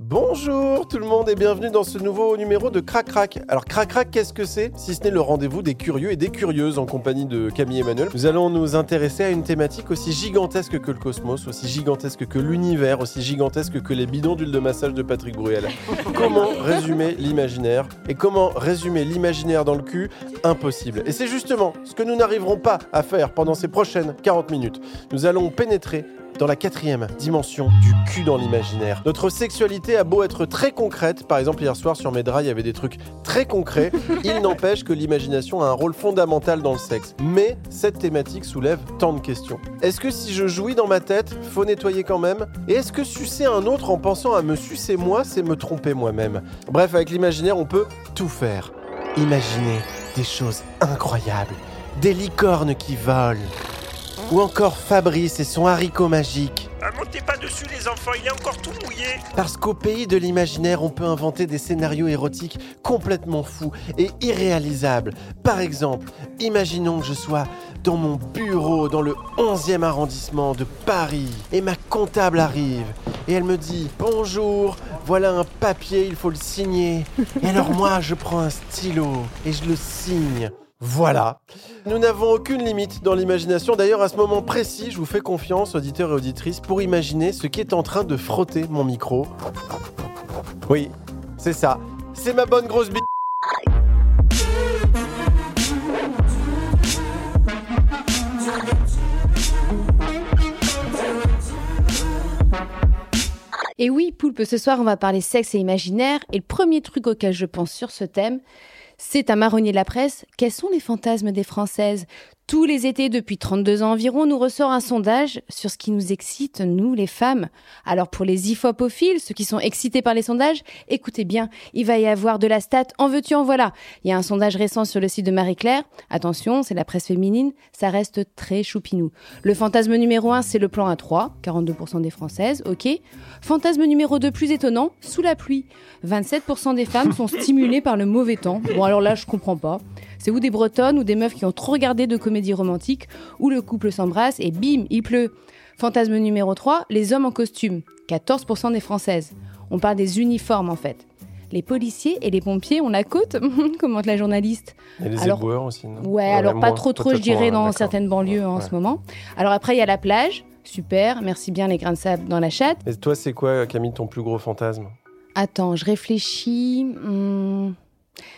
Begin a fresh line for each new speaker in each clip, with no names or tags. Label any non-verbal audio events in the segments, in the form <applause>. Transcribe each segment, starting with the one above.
Bonjour tout le monde et bienvenue dans ce nouveau numéro de Crac Crac. Alors Crac Crac, qu'est-ce que c'est? Si ce n'est le rendez-vous des curieux et des curieuses en compagnie de Camille Emmanuel. Nous allons nous intéresser à une thématique aussi gigantesque que le cosmos, aussi gigantesque que l'univers, aussi gigantesque que les bidons d'huile de massage de Patrick Bruel. <laughs> comment résumer l'imaginaire Et comment résumer l'imaginaire dans le cul? Impossible. Et c'est justement ce que nous n'arriverons pas à faire pendant ces prochaines 40 minutes. Nous allons pénétrer dans la quatrième dimension du cul dans l'imaginaire. Notre sexualité a beau être très concrète, par exemple hier soir sur mes draps il y avait des trucs très concrets, <laughs> il n'empêche que l'imagination a un rôle fondamental dans le sexe. Mais cette thématique soulève tant de questions. Est-ce que si je jouis dans ma tête, faut nettoyer quand même? Et est-ce que sucer un autre en pensant à me sucer moi, c'est me tromper moi-même? Bref, avec l'imaginaire, on peut tout faire. Imaginer des choses incroyables, des licornes qui volent. Ou encore Fabrice et son haricot magique.
Ah, montez pas dessus les enfants, il est encore tout mouillé.
Parce qu'au pays de l'imaginaire, on peut inventer des scénarios érotiques complètement fous et irréalisables. Par exemple, imaginons que je sois dans mon bureau dans le 11e arrondissement de Paris et ma comptable arrive et elle me dit Bonjour, voilà un papier, il faut le signer. Et alors moi, je prends un stylo et je le signe. Voilà. Nous n'avons aucune limite dans l'imagination. D'ailleurs, à ce moment précis, je vous fais confiance, auditeurs et auditrices, pour imaginer ce qui est en train de frotter mon micro. Oui, c'est ça. C'est ma bonne grosse bite.
Et oui, Poulpe, ce soir, on va parler sexe et imaginaire. Et le premier truc auquel je pense sur ce thème, c'est un marronnier de la presse. Quels sont les fantasmes des Françaises? Tous les étés, depuis 32 ans environ, nous ressort un sondage sur ce qui nous excite, nous, les femmes. Alors pour les ifopophiles, ceux qui sont excités par les sondages, écoutez bien, il va y avoir de la stat, en veux-tu, en voilà. Il y a un sondage récent sur le site de Marie-Claire. Attention, c'est la presse féminine, ça reste très choupinou. Le fantasme numéro 1, c'est le plan A3, 42% des Françaises, ok. Fantasme numéro 2, plus étonnant, sous la pluie. 27% des femmes sont stimulées par le mauvais temps. Bon alors là, je comprends pas. C'est ou des bretonnes ou des meufs qui ont trop regardé de comédies romantiques où le couple s'embrasse et bim, il pleut. Fantasme numéro 3, les hommes en costume. 14% des françaises. On parle des uniformes en fait. Les policiers et les pompiers, on la côte <laughs> commente la journaliste.
Et les
Alors-
éboueurs aussi, non
Ouais, alors pas
moins,
trop trop, je dirais, dans certaines banlieues en
Ouais.
ce moment. Alors après, il y a la plage. Super, merci bien les grains de sable dans la chatte.
Et toi, c'est quoi, Camille, ton plus gros fantasme?
Attends, je réfléchis. Hmm.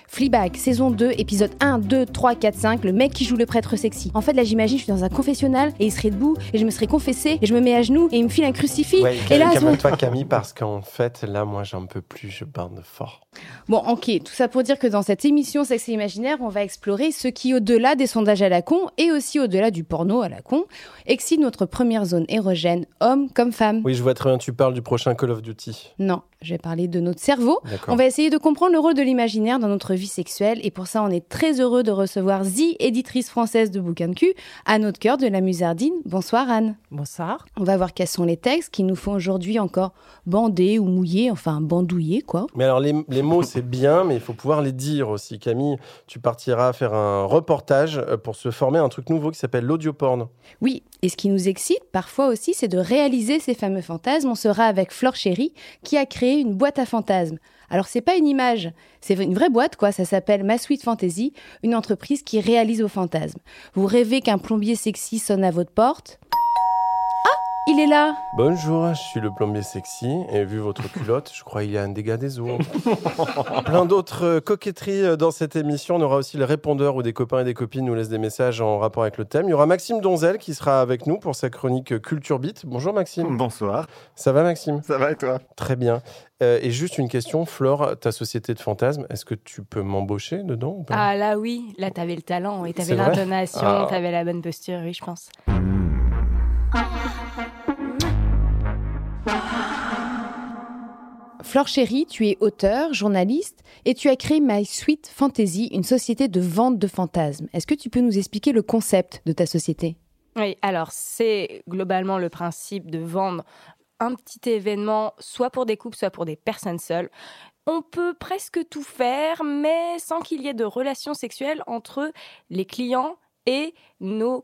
Fleabag, saison 2, épisode 1, 2, 3, 4, 5, le mec qui joue le prêtre sexy. En fait, là, j'imagine, je suis dans un confessionnal et il serait debout et je me serais confessé et je me mets à genoux et il me file un crucifix.
Ouais,
et là,
calme-toi, Camille, parce qu'en fait, là, moi, j'en peux plus, je bande fort.
Bon, ok, tout ça pour dire que dans cette émission Sexe et Imaginaire, on va explorer ce qui, au-delà des sondages à la con et aussi au-delà du porno à la con, excite notre première zone érogène, homme comme femme.
Oui, je vois très bien, tu parles du prochain Call of Duty.
Non, je vais parler de notre cerveau. On va essayer de comprendre le rôle de l'imaginaire dans notre vie sexuelle et pour ça, on est très heureux de recevoir Zi, éditrice française de bouquins de cul, à notre cœur de la Musardine. Bonsoir Anne.
Bonsoir.
On va voir quels sont les textes qui nous font aujourd'hui encore bander ou mouiller, enfin bandouiller quoi.
Mais alors, les, les mots, c'est bien, mais il faut pouvoir les dire aussi. Camille, tu partiras faire un reportage euh, pour se former à un truc nouveau qui s'appelle l'audioporn.
Oui, et ce qui nous excite parfois aussi, c'est de réaliser ces fameux fantasmes. On sera avec Flore Chéry qui a créé une boîte à fantasmes. Alors c'est pas une image, c'est une vraie boîte quoi, ça s'appelle Ma Sweet Fantasy, une entreprise qui réalise vos fantasmes. Vous rêvez qu'un plombier sexy sonne à votre porte? Il est là.
Bonjour, je suis le plombier sexy et vu votre culotte, je crois qu'il y a un dégât des eaux. <laughs> Plein d'autres coquetteries dans cette émission. On aura aussi le répondeur où des copains et des copines nous laissent des messages en rapport avec le thème. Il y aura Maxime Donzel qui sera avec nous pour sa chronique Culture Beat. Bonjour Maxime.
Bonsoir,
Ça va Maxime?
Ça va et toi?
Très bien. Euh, et juste une question, Flore, ta société de fantasmes, est-ce que tu peux m'embaucher dedans ou pas?
Ah là oui, là t'avais le talent et t'avais l'intonation,
Ah.
t'avais la bonne posture, oui je pense.
Flore Chéry, tu es auteur, journaliste et tu as créé My Sweet Fantasy, une société de vente de fantasmes. Est-ce que tu peux nous expliquer le concept de ta société?
Oui, alors c'est globalement le principe de vendre un petit événement, soit pour des couples, soit pour des personnes seules. On peut presque tout faire, mais sans qu'il y ait de relations sexuelles entre les clients et nos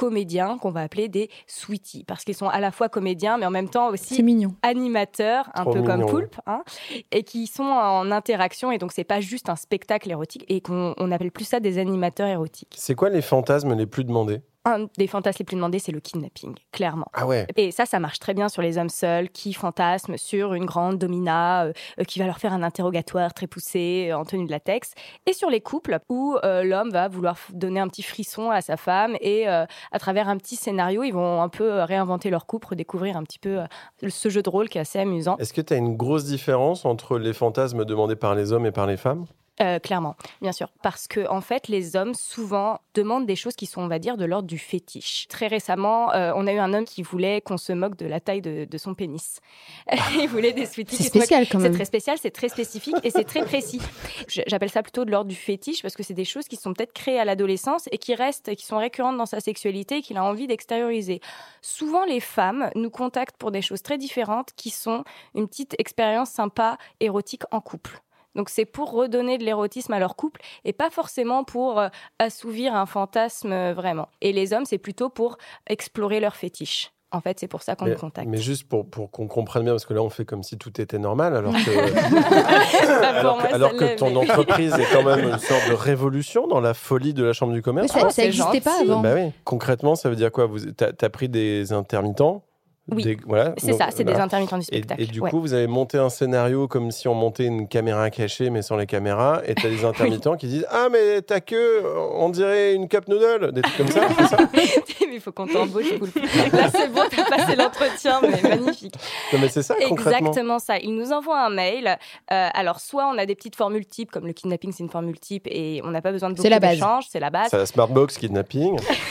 comédiens qu'on va appeler des sweeties parce qu'ils sont à la fois comédiens mais en même temps aussi animateurs un
Trop
peu comme. Poulpe hein, et qui sont en interaction et donc c'est pas juste un spectacle érotique et qu'on on appelle plus ça des animateurs érotiques.
C'est quoi les fantasmes les plus demandés?
Un des fantasmes les plus demandés c'est le kidnapping clairement.
Ah ouais.
Et ça, ça marche très bien sur les hommes seuls qui fantasment sur une grande domina euh, euh, qui va leur faire un interrogatoire très poussé euh, en tenue de latex. Et sur les couples où euh, l'homme va vouloir donner un petit frisson à sa femme et à travers un petit scénario, ils vont un peu réinventer leur couple, redécouvrir un petit peu ce jeu de rôle qui est assez amusant.
Est-ce que tu as une grosse différence entre les fantasmes demandés par les hommes et par les femmes?
Euh, clairement, bien sûr. Parce que, en fait, les hommes, souvent, demandent des choses qui sont, on va dire, de l'ordre du fétiche. Très récemment, euh, on a eu un homme qui voulait qu'on se moque de la taille de, de son pénis. <laughs> Il voulait des sweeties
C'est spécial quand
C'est
même.
très spécial, c'est très spécifique et c'est très précis. J'appelle ça plutôt de l'ordre du fétiche parce que c'est des choses qui sont peut-être créées à l'adolescence et qui restent, qui sont récurrentes dans sa sexualité et qu'il a envie d'extérioriser. Souvent, les femmes nous contactent pour des choses très différentes qui sont une petite expérience sympa, érotique en couple. Donc c'est pour redonner de l'érotisme à leur couple et pas forcément pour euh, assouvir un fantasme euh, vraiment. Et les hommes, c'est plutôt pour explorer leur fétiche. En fait, c'est pour ça qu'on
mais,
nous contacte.
mais juste pour, pour qu'on comprenne bien, parce que là on fait comme si tout était normal, alors que, <laughs> <laughs> alors que, alors
ça
ton
mais-
entreprise est quand même <laughs> une sorte de révolution dans la folie de la chambre du
Mais
commerce.
ça
Oh, c'est
n'existait pas avant.
Bah oui. Concrètement, ça veut dire quoi? Vous as, pris des intermittents
Oui.
des- voilà.
C'est
Donc,
ça, c'est des intermittents du spectacle.
et du
ouais.
coup, vous avez monté un scénario comme si on montait une caméra cachée, mais sans les caméras. Et tu as des <laughs> intermittents qui disent Ah, mais ta queue, on dirait une cup noodle. Des trucs comme ça, <laughs> c'est ça
mais il faut qu'on t'embauche, Poulpe. Là, c'est bon, t'as passé l'entretien, mais magnifique.
Non, mais c'est ça, concrètement.
Exactement ça. Il nous envoie un mail. Euh, alors, soit on a des petites formules types, comme le kidnapping, c'est une formule type, et on n'a pas besoin de
C'est
beaucoup d'échanges, c'est la base.
C'est la Smartbox kidnapping. <laughs>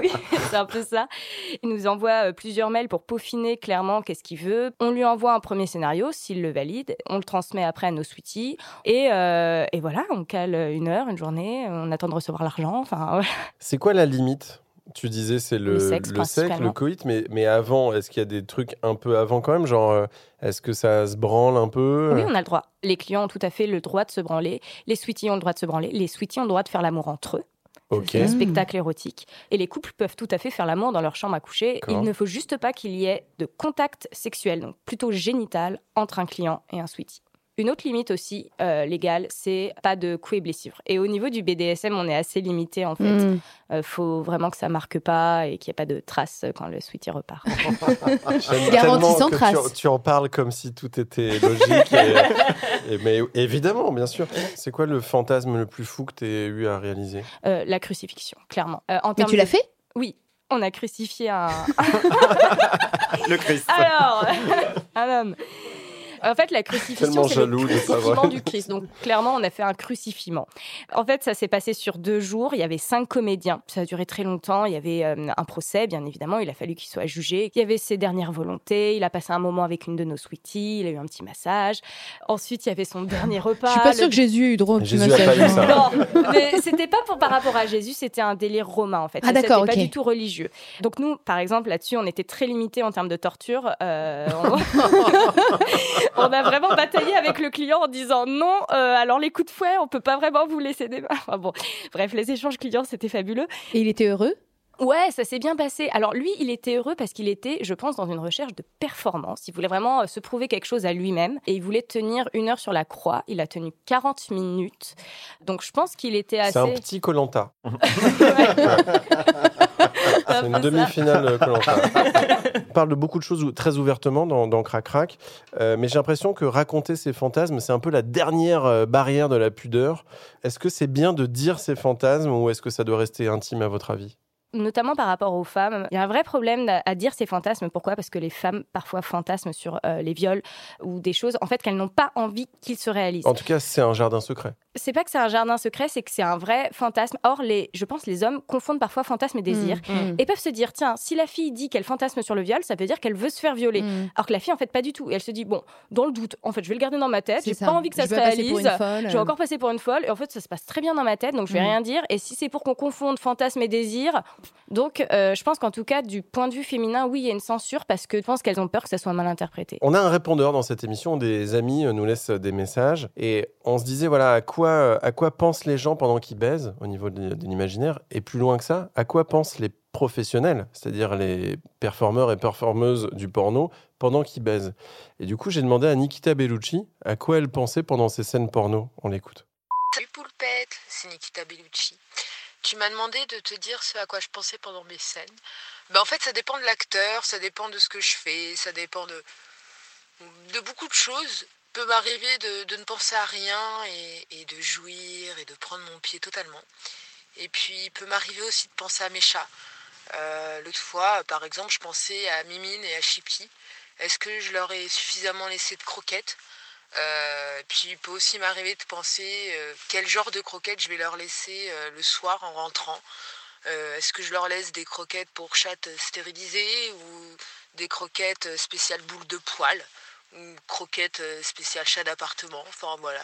Oui, c'est un peu ça. Il nous envoie euh, plusieurs mails pour peaufiner clairement qu'est-ce qu'il veut. On lui envoie un premier scénario, s'il le valide. On le transmet après à nos sweeties. Et, euh, et voilà, on cale une heure, une journée. On attend de recevoir l'argent. Enfin, <laughs> voilà.
C'est quoi la limite? Tu disais c'est le,
Le sexe,
le
principalement.
le coït, mais, mais avant, est-ce qu'il y a des trucs un peu avant quand même? Genre, euh, est-ce que ça se branle un peu?
Oui, on a le droit. Les clients ont tout à fait le droit de se branler. Les sweeties ont le droit de se branler. Les sweeties ont le droit de faire l'amour entre eux.
Ok.
C'est un
Mm.
spectacle érotique. Et les couples peuvent tout à fait faire l'amour dans leur chambre à coucher. Il ne faut juste pas qu'il y ait de contact sexuel, donc plutôt génital, entre un client et un sweetie. Une autre limite aussi euh, légale, c'est pas de coups et blessures. Et au niveau du BDSM, on est assez limité en fait.
Hmm.
Euh, faut vraiment que ça marque pas et qu'il n'y ait pas de traces quand le sweetie repart. <laughs> <laughs>
Garantie sans trace.
Tu, tu en parles comme si tout était logique. et- <laughs> et- mais évidemment, bien sûr. C'est quoi le fantasme le plus fou que tu aies eu à réaliser?
Euh, la crucifixion, clairement. Euh, en
Mais
termes
tu l'as
de-
fait?
Oui, on a crucifié un,
Le Christ.
Alors, un homme. En fait, la crucifixion,
Tellement
c'est le crucifiement du Christ. Donc, clairement, on a fait un crucifiement. En fait, ça s'est passé sur deux jours. Il y avait cinq comédiens. Ça a duré très longtemps. Il y avait euh, un procès, bien évidemment. Il a fallu qu'il soit jugé. Il y avait ses dernières volontés. Il a passé un moment avec une de nos sweeties. Il a eu un petit massage. Ensuite, il y avait son dernier <laughs> repas.
Je suis pas
Le-
sûre que Jésus ait eu droit au petit
Jésus a pas
massage.
eu ça.
non, mais c'était pas pour par rapport à Jésus, c'était un délire romain en fait.
Ah, d'accord,
C'était
ok.
pas du tout religieux. Donc nous, par exemple, là-dessus, on était très limité en termes de torture. Euh, on... <laughs> on a vraiment bataillé avec le client en disant non. euh, alors les coups de fouet, on peut pas vraiment vous laisser des. Enfin, bon, bref, les échanges clients, c'était fabuleux.
Et il était heureux?
Ouais, ça s'est bien passé. Alors lui, il était heureux parce qu'il était, je pense, dans une recherche de performance. Il voulait vraiment euh, se prouver quelque chose à lui-même et il voulait tenir une heure sur la croix. Il a tenu 40 minutes. Donc je pense qu'il était assez.
C'est un petit Colanta. <laughs>
C'est un <laughs>
C'est une demi-finale Colanta. <laughs> On parle de beaucoup de choses très ouvertement dans, dans Crac Crac, euh, mais j'ai l'impression que raconter ses fantasmes, c'est un peu la dernière euh, barrière de la pudeur. Est-ce que c'est bien de dire ses fantasmes ou est-ce que ça doit rester intime à votre avis?
Notamment par rapport aux femmes, il y a un vrai problème à à dire ces fantasmes. Pourquoi? Parce que les femmes parfois fantasment sur euh, les viols ou des choses en fait qu'elles n'ont pas envie qu'ils se réalisent.
En tout cas, c'est un jardin secret.
C'est pas que c'est un jardin secret, c'est que c'est un vrai fantasme. Or, les, je pense les hommes confondent parfois fantasme et désir.
Mm.
Et peuvent se dire, tiens, si la fille dit qu'elle fantasme sur le viol, ça veut dire qu'elle veut se faire violer.
Mm.
Alors que la fille, en fait, pas du tout. Et elle se dit, bon, dans le doute, en fait, je vais le garder dans ma tête, j'ai pas envie que ça
Je
se réalise.
folle,
Je vais encore passer pour une folle. Et en fait, ça se passe très bien dans ma tête, donc je vais rien dire. Et si c'est pour qu'on confonde fantasme et désir, donc euh, je pense qu'en tout cas, du point de vue féminin, oui, il y a une censure parce que je pense qu'elles ont peur que ça soit mal interprété.
On a un répondeur dans cette émission, des amis euh, nous laissent des messages et on se disait voilà à quoi à quoi pensent les gens pendant qu'ils baisent au niveau de, de l'imaginaire et plus loin que ça, à quoi pensent les professionnels, c'est-à-dire les performeurs et performeuses du porno pendant qu'ils baisent? Et du coup, j'ai demandé à Nikita Bellucci à quoi elle pensait pendant ces scènes porno. On l'écoute.
Salut Poulpette, c'est Nikita Bellucci. Tu m'as demandé de te dire ce à quoi je pensais pendant mes scènes. Ben, en fait, ça dépend de l'acteur, ça dépend de ce que je fais, ça dépend de, de beaucoup de choses. Peut m'arriver de, ne penser à rien et, de jouir et de prendre mon pied totalement. Et puis, il peut m'arriver aussi de penser à mes chats. Euh, L'autre fois, par exemple, je pensais à Mimine et à Chippy. Est-ce que je leur ai suffisamment laissé de croquettes? Euh, Puis, il peut aussi m'arriver de penser euh, quel genre de croquettes je vais leur laisser le soir en rentrant. Est-ce que je leur laisse des croquettes pour chatte stérilisées ou des croquettes spéciales boules de poils? Ou croquettes euh, spéciales chat d'appartement Enfin, voilà.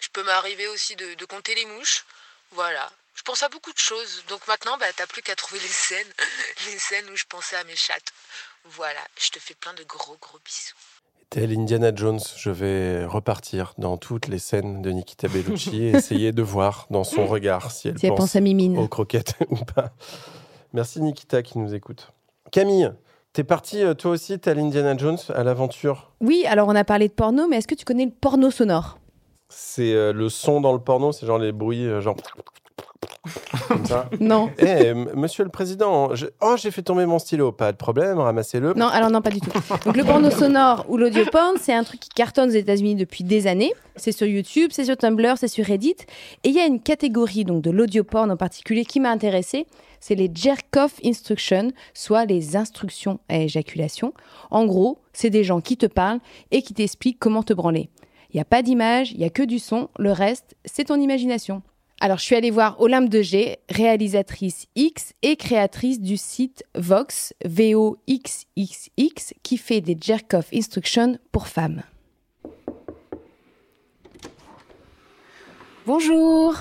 Je peux m'arriver aussi de, de compter les mouches. Voilà. Je pense à beaucoup de choses. Donc maintenant, bah, t'as plus qu'à trouver les scènes, <laughs> les scènes où je pensais à mes chattes. Voilà. Je te fais plein de gros, gros bisous.
Tel Indiana Jones, je vais repartir dans toutes les scènes de Nikita Bellucci et essayer de voir dans son regard si elle
Si elle
pense
pense à Mimine.
aux croquettes <laughs> ou pas. Merci Nikita qui nous écoute. Camille, t'es partie euh, toi aussi, tel Indiana Jones, à l'aventure?
Oui, alors on a parlé de porno, mais est-ce que tu connais le porno sonore?
C'est euh, le son dans le porno, c'est genre les bruits, euh, genre. Comme ça. <laughs>
Non.
Eh, monsieur le président, je- oh, j'ai fait tomber mon stylo. Pas de problème, ramassez-le.
Non, alors non, pas du tout. Donc le porno sonore ou l'audio porn, c'est un truc qui cartonne aux États-Unis depuis des années. C'est sur YouTube, c'est sur Tumblr, c'est sur Reddit. Et il y a une catégorie donc de l'audio porn en particulier qui m'a intéressée. C'est les jerk-off instructions, soit les instructions à éjaculation. En gros, c'est des gens qui te parlent et qui t'expliquent comment te branler. Il n'y a pas d'image, il y a que du son. Le reste, c'est ton imagination. Alors, je suis allée voir Olympe de G, réalisatrice X et créatrice du site Vox, V-O-X-X-X, qui fait des jerk-off instructions pour femmes. Bonjour.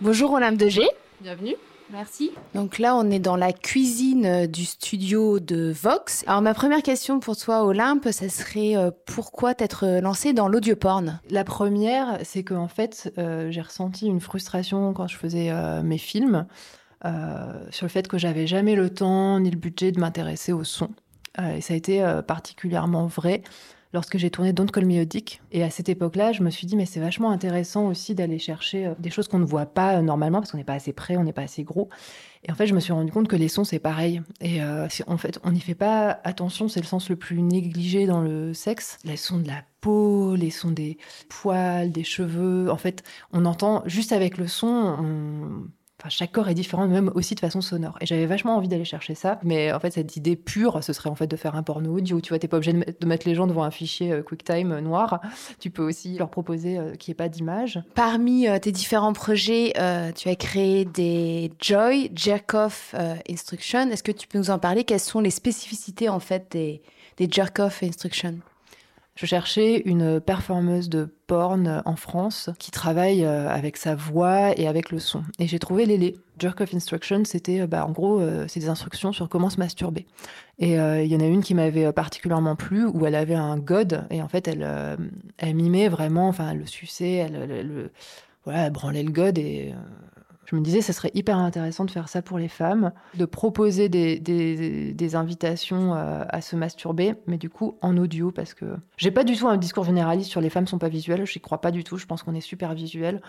Bonjour Olympe de G.
Bienvenue.
Merci. Donc là, on est dans la cuisine euh, du studio de Vox. Alors ma première question pour toi, Olympe, ça serait euh, pourquoi t'être lancée dans l'audio porn
La première, c'est que en fait, euh, j'ai ressenti une frustration quand je faisais euh, mes films euh, sur le fait que j'avais jamais le temps ni le budget de m'intéresser au son. Euh, et ça a été euh, particulièrement vrai lorsque j'ai tourné Don't Call Me. Et à cette époque-là, je me suis dit, mais c'est vachement intéressant aussi d'aller chercher euh, des choses qu'on ne voit pas euh, normalement parce qu'on n'est pas assez près, on n'est pas assez gros. Et en fait, je me suis rendu compte que les sons, c'est pareil. Et euh, en fait, on n'y fait pas attention, c'est le sens le plus négligé dans le sexe. Les sons de la peau, les sons des poils, des cheveux. En fait, on entend juste avec le son, on- Chaque corps est différent, même aussi de façon sonore. Et j'avais vachement envie d'aller chercher ça. Mais en fait, cette idée pure, ce serait en fait de faire un porno audio. Tu vois, t'es pas obligé de met- de mettre les gens devant un fichier euh, QuickTime euh, noir. Tu peux aussi leur proposer euh, qu'il n'y ait pas d'image.
Parmi tes différents projets, tu as créé des Joy Jerk-off Instructions. Est-ce que tu peux nous en parler? Quelles sont les spécificités en fait des, des Jerk-off Instructions
Je cherchais une performeuse de porn en France qui travaille euh, avec sa voix et avec le son. Et j'ai trouvé Lélé. Jerk of Instruction, c'était euh, bah, en gros, euh, c'est des instructions sur comment se masturber. Et il y en a une qui m'avait particulièrement plu où elle avait un god et en fait elle, elle mimait vraiment, enfin elle le suçait, elle, elle- elle le- voilà, elle branlait le god et je me disais, ce serait hyper intéressant de faire ça pour les femmes, de proposer des, invitations euh, à se masturber, mais du coup en audio, parce que j'ai pas du tout un discours généraliste sur les femmes sont pas visuelles, j'y crois pas du tout, je pense qu'on est super visuel.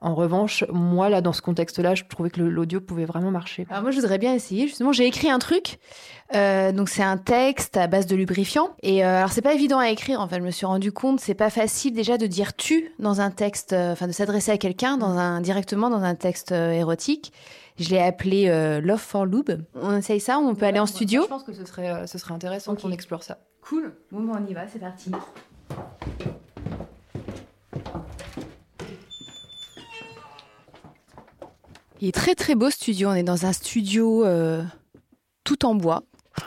En revanche, moi là, dans ce contexte-là, je trouvais que l'audio pouvait vraiment marcher.
Alors moi, je voudrais bien essayer. Justement, j'ai écrit un truc. Euh, donc c'est un texte à base de lubrifiant. Et euh, alors c'est pas évident à écrire. Enfin, je me suis rendu compte, c'est pas facile déjà de dire tu dans un texte, euh, enfin de s'adresser à quelqu'un dans un directement dans un texte euh, érotique. Je l'ai appelé euh, Love for Lube. On essaye ça. On peut aller en studio?
Je pense que ce serait, ce serait intéressant qu'on explore ça.
Cool. Bon, ben, on y va. C'est parti. Il est très très beau studio. On est dans un studio euh, tout en bois.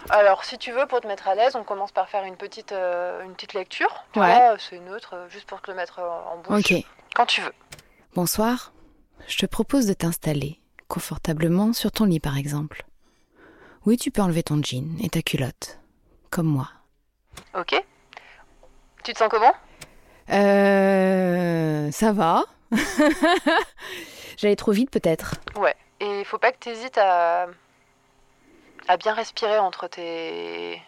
Alors, si tu veux, pour te mettre à l'aise, on commence par faire une petite, euh, une petite lecture. Tu
Ouais.
vois, c'est neutre, euh, juste pour te le mettre euh, en bouche.
Ok.
Quand tu veux.
Bonsoir. Je te propose de t'installer confortablement sur ton lit par exemple. Oui, tu peux enlever ton jean et ta culotte. Comme moi.
Ok. Tu te sens comment?
Euh. Ça va. <laughs> J'allais trop vite peut-être.
Ouais. Et il faut pas que tu hésites à, à bien respirer entre tes,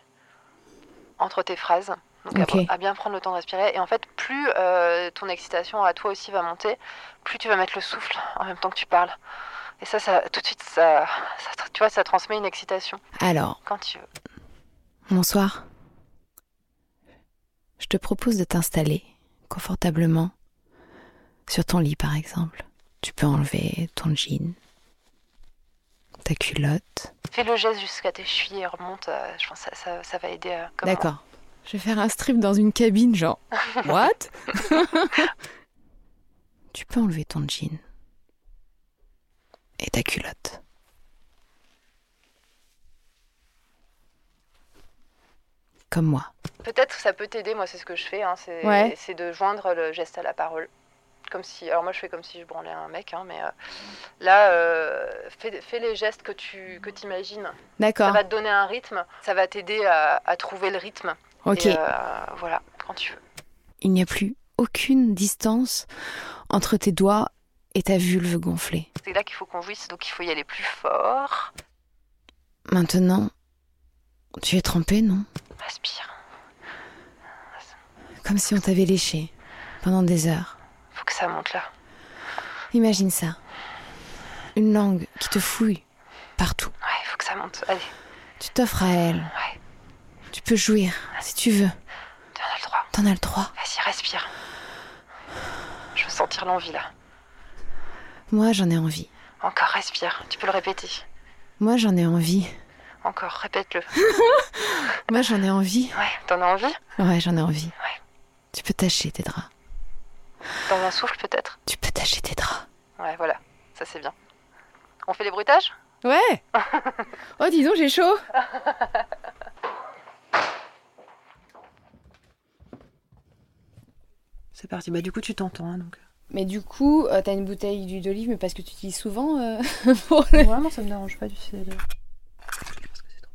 entre tes phrases. Donc à- bien prendre le temps de respirer. Et en fait, plus euh, ton excitation à toi aussi va monter, plus tu vas mettre le souffle en même temps que tu parles. Et ça, ça tout de suite, ça, ça- tu vois, ça transmet une excitation
Alors,
quand tu veux.
bonsoir. Je te propose de t'installer confortablement sur ton lit par exemple. Tu peux enlever ton jean, ta culotte.
Fais le geste jusqu'à tes chevilles et remonte. euh, je pense que ça, ça, ça va aider. euh.
D'accord. Je vais faire un strip dans une cabine, genre. <laughs> What? <laughs> Tu peux enlever ton jean. Et ta culotte. Comme moi.
Peut-être ça peut t'aider, moi c'est ce que je fais, hein, c'est
Ouais.
c'est de joindre le geste à la parole. Comme si, alors moi je fais comme si je branlais un mec, hein, mais euh, là, euh, fais, fais les gestes que tu que imagines. Ça
D'accord.
va te donner un rythme, ça va t'aider à, à trouver le rythme.
Ok.
Et, euh, voilà, quand tu veux.
Il n'y a plus aucune distance entre tes doigts et ta vulve gonflée.
C'est là qu'il faut qu'on jouisse, donc il faut y aller plus fort.
Maintenant, tu es trempé, non?
Respire.
Comme si on t'avait léché pendant des heures.
Faut que ça monte là.
Imagine ça. Une langue qui te fouille partout.
Ouais, il faut que ça monte. Allez,
Tu t'offres à elle.
Ouais.
Tu peux jouir si tu veux.
t'en as le droit.
T'en as le droit.
Vas-y, respire. Je veux sentir l'envie là.
Moi, j'en ai envie.
Encore, respire. Tu peux le répéter.
Moi, j'en ai envie.
Encore, répète-le. <laughs>
Moi, j'en ai envie.
Ouais, t'en as envie?
Ouais, j'en ai envie.
Ouais.
Tu peux tâcher tes draps.
Dans un souffle peut-être
Tu peux tâcher tes draps.
Ouais, voilà, ça c'est bien. On fait les bruitages?
Ouais. <laughs> oh, dis donc, j'ai chaud.
C'est parti, bah du coup tu t'entends hein, donc.
Mais du coup, euh, t'as une bouteille d'huile d'olive, mais parce que tu utilises souvent euh, <laughs> pour
Ouais, moi ça me dérange pas du ciel. Parce que c'est trop.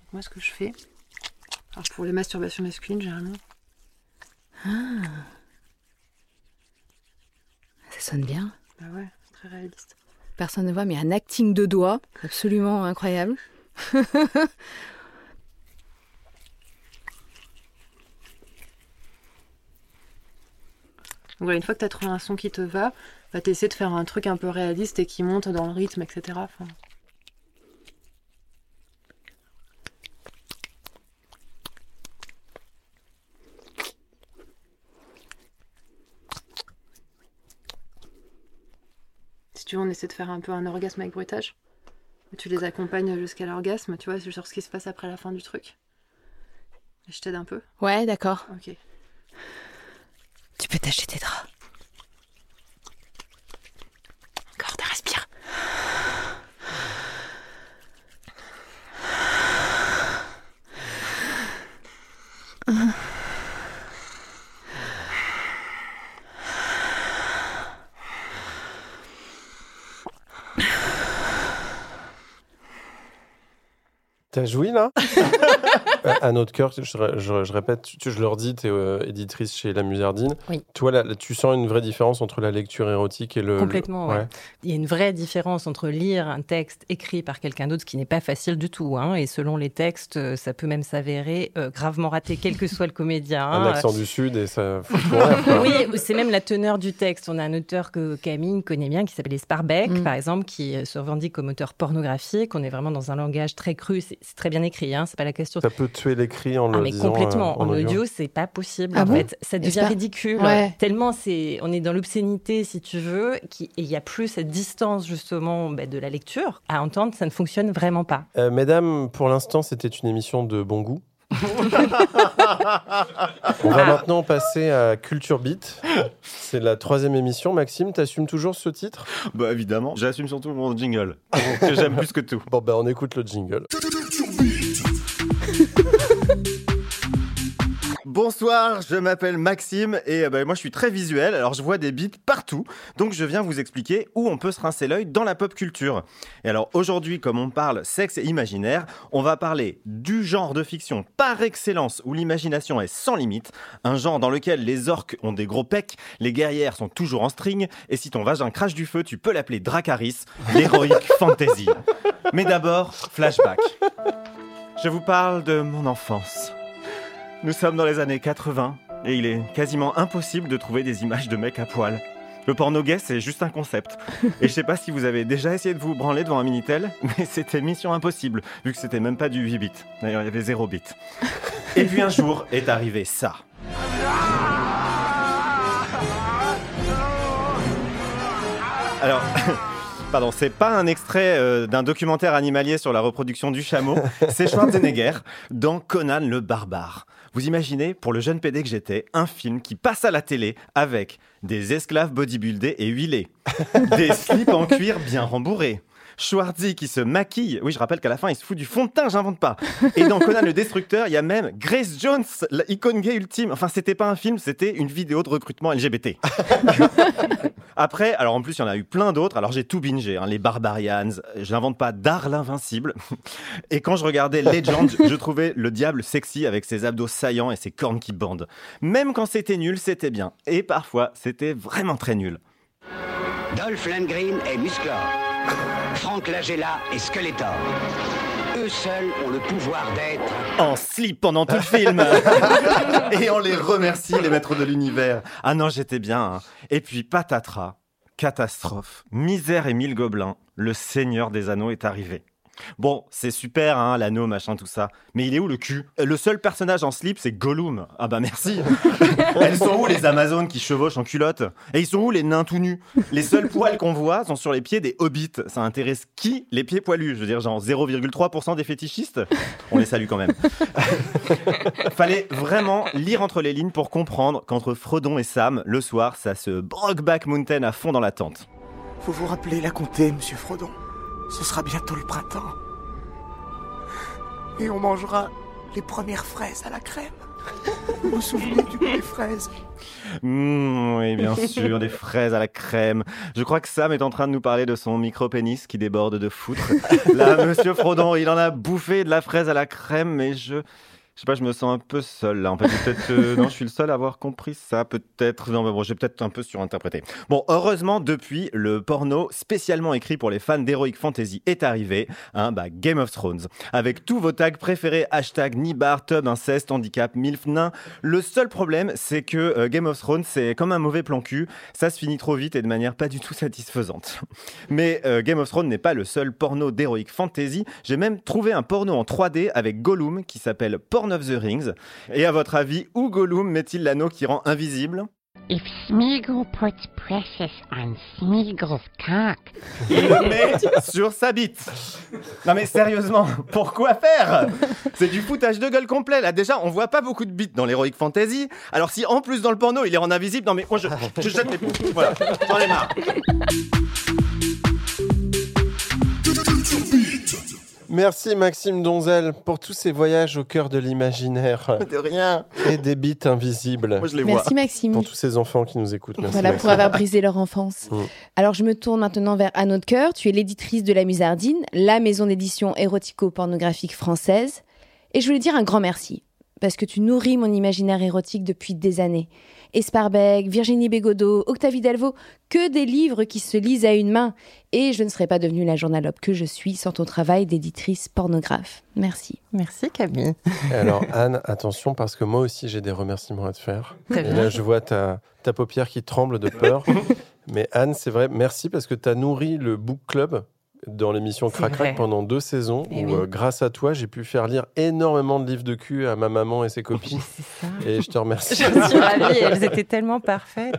Donc, Moi ce que je fais, alors pour les masturbations masculines généralement,
Ça sonne bien.
bah ouais, très réaliste.
Personne ne voit, mais un acting de doigts absolument incroyable.
Donc voilà, une fois que t'as trouvé un son qui te va, bah t'essaies de faire un truc un peu réaliste et qui monte dans le rythme, etc. Enfin, tu veux, on essaie de faire un peu un orgasme avec bruitage. Tu les accompagnes jusqu'à l'orgasme, tu vois, sur ce qui se passe après la fin du truc. Et je t'aide un peu
Ouais, d'accord.
Ok.
Tu peux tâcher tes draps.
Encore, t'as respire.
T'as joui là? <laughs> À- notre cœur, je, je- je répète, tu- je leur dis, tu es éditrice chez La Musardine.
Oui.
Toi, là, là, tu sens une vraie différence entre la lecture érotique et le.
Complètement,
le-
ouais. Il y a une vraie différence entre lire un texte écrit par quelqu'un d'autre, ce qui n'est pas facile du tout. hein, et selon les textes, euh, ça peut même s'avérer euh, gravement raté, quel que soit le comédien. <laughs>
Un accent du Sud et ça <laughs> fout.
Oui, c'est même la teneur du texte. On a un auteur que Camille connaît bien qui s'appelle Sparbeck,
Mm.
par exemple, qui euh, se revendique comme auteur pornographique. On est vraiment dans un langage très cru. C'est c'est très bien écrit, hein, c'est pas la question.
Ça peut tuer l'écrit en
Ah,
le
mais
disant,
complètement.
euh,
en audio, c'est pas possible.
Ah
en
bon
fait, ça devient ridicule.
Ouais.
Tellement c'est, on est dans l'obscénité, si tu veux, qui, et il y a plus cette distance justement bah, de la lecture à entendre. Ça ne fonctionne vraiment pas.
Euh, mesdames, pour l'instant, c'était une émission de bon goût. <laughs> On va maintenant passer à Culture Beat. C'est la troisième émission. Maxime, t'assumes toujours ce titre?
Bah évidemment, j'assume surtout mon jingle, que <laughs> j'aime plus que tout.
Bon, bah on écoute le jingle.
Bonsoir, je m'appelle Maxime et euh, bah, moi je suis très visuel, alors je vois des beats partout, donc je viens vous expliquer où on peut se rincer l'œil dans la pop culture. Et alors aujourd'hui, comme on parle sexe et imaginaire, on va parler du genre de fiction par excellence où l'imagination est sans limite, un genre dans lequel les orques ont des gros pecs, les guerrières sont toujours en string, et si ton vagin crache du feu, tu peux l'appeler Dracaris, l'héroïque <laughs> fantasy. Mais d'abord, flashback. Je vous parle de mon enfance. Nous sommes dans les années 80 et il est quasiment impossible de trouver des images de mecs à poil. Le porno gay, c'est juste un concept. <laughs> Et je sais pas si vous avez déjà essayé de vous branler devant un Minitel, mais <laughs> c'était mission impossible, vu que c'était même pas du 8 bits. D'ailleurs, il y avait 0 bits. Et puis un jour est arrivé ça. Alors, <laughs> pardon, c'est pas un extrait euh, d'un documentaire animalier sur la reproduction du chameau, c'est Schwarzenegger dans Conan le barbare. Vous imaginez, pour le jeune PD que j'étais, un film qui passe à la télé avec des esclaves bodybuildés et huilés, <laughs> des slips en cuir bien rembourrés, Schwarzy qui se maquille. Oui, je rappelle qu'à la fin, il se fout du fond de teint, j'invente pas. Et dans Conan le Destructeur, il y a même Grace Jones, l'icône gay ultime. Enfin, c'était pas un film, c'était une vidéo de recrutement LGBT. <laughs> Après, alors en plus, il y en a eu plein d'autres. Alors j'ai tout bingé, hein, les Barbarians, je n'invente pas d'art l'invincible. <laughs> Et quand je regardais Legend, je trouvais le diable sexy avec ses abdos saillants et ses cornes qui bandent. Même quand c'était nul, c'était bien. Et parfois, c'était vraiment très nul.
Dolph Lundgren est Musclor. Frank Lagella est Skeletor. Eux seuls ont le pouvoir d'être.
en slip pendant tout le film. <laughs> et on les remercie, les maîtres de l'univers. Ah non, j'étais bien. hein. Et puis patatras, catastrophe, misère et mille gobelins, le Seigneur des Anneaux est arrivé. Bon, c'est super, hein, l'anneau, machin, tout ça. Mais il est où le cul? Le seul personnage en slip, c'est Gollum. Ah bah merci. <laughs> Elles sont où les Amazones qui chevauchent en culotte? Et ils sont où les nains tout nus? Les seuls poils qu'on voit sont sur les pieds des hobbits. Ça intéresse qui les pieds poilus? Je veux dire, genre 0,3% des fétichistes? On les salue quand même. <laughs> Fallait vraiment lire entre les lignes pour comprendre qu'entre Frodon et Sam, le soir, ça se Brockback Mountain à fond dans la tente.
Vous vous rappelez la comté, monsieur Frodon Ce sera bientôt le printemps. Et on mangera les premières fraises à la crème. Vous vous souvenez du goût des fraises?
Mmh, oui, bien <laughs> sûr, des fraises à la crème. Je crois que Sam est en train de nous parler de son micro-pénis qui déborde de foutre. Là, <laughs> monsieur Frodon, il en a bouffé de la fraise à la crème, mais je. Je sais pas, je me sens un peu seul là. En fait, peut-être. euh, <laughs> non, je suis le seul à avoir compris ça, peut-être. Non, mais bon, j'ai peut-être un peu surinterprété. Bon, heureusement, depuis, le porno spécialement écrit pour les fans d'Heroic Fantasy est arrivé. Hein, bah, Game of Thrones. Avec tous vos tags préférés, hashtag Nibar, Tub, Inceste, Handicap, MILF, Nain. Le seul problème, c'est que euh, Game of Thrones, c'est comme un mauvais plan cul. Ça se finit trop vite et de manière pas du tout satisfaisante. <laughs> Mais euh, Game of Thrones n'est pas le seul porno d'Heroic Fantasy. J'ai même trouvé un porno en 3D avec Gollum qui s'appelle Porn of the Rings. Et à votre avis, où Gollum met-il l'anneau qui rend invisible?
If Smeagol puts precious on Smeagol's cock.
Il le met sur sa bite. Non mais sérieusement, pourquoi faire? C'est du foutage de gueule complet là. Déjà, on voit pas beaucoup de bites dans l'Heroic Fantasy. Alors si en plus dans le porno, il est en invisible, non mais moi je, je jette les... Voilà, j'en ai marre.
Merci Maxime Donzel pour tous ces voyages au cœur de l'imaginaire <laughs>
De rien.
et des bites invisibles.
Moi je les
Merci Maxime.
Pour tous ces enfants qui nous écoutent. Merci,
Voilà, pour avoir brisé leur enfance.
Mm.
Alors, je me tourne maintenant vers Anneau de Cœur. Tu es l'éditrice de La Musardine, la maison d'édition érotico-pornographique française. Et je voulais dire un grand merci, parce que tu nourris mon imaginaire érotique depuis des années. Esparbeck, Virginie Bégodeau, Octavie Delvaux, que des livres qui se lisent à une main. Et je ne serais pas devenue la journalope que je suis sans ton travail d'éditrice pornographe. Merci.
Merci Camille.
Alors Anne, attention parce que moi aussi j'ai des remerciements à te faire.
Très
Et là je vois ta, ta paupière qui tremble de peur. <laughs> Mais Anne, c'est vrai, merci parce que tu as nourri le book club dans l'émission Crac Crac pendant deux saisons
Eh
où,
oui.
euh, grâce à toi, j'ai pu faire lire énormément de livres de cul à ma maman et ses copines. Et je te remercie.
Je suis ravie, elles étaient tellement parfaites.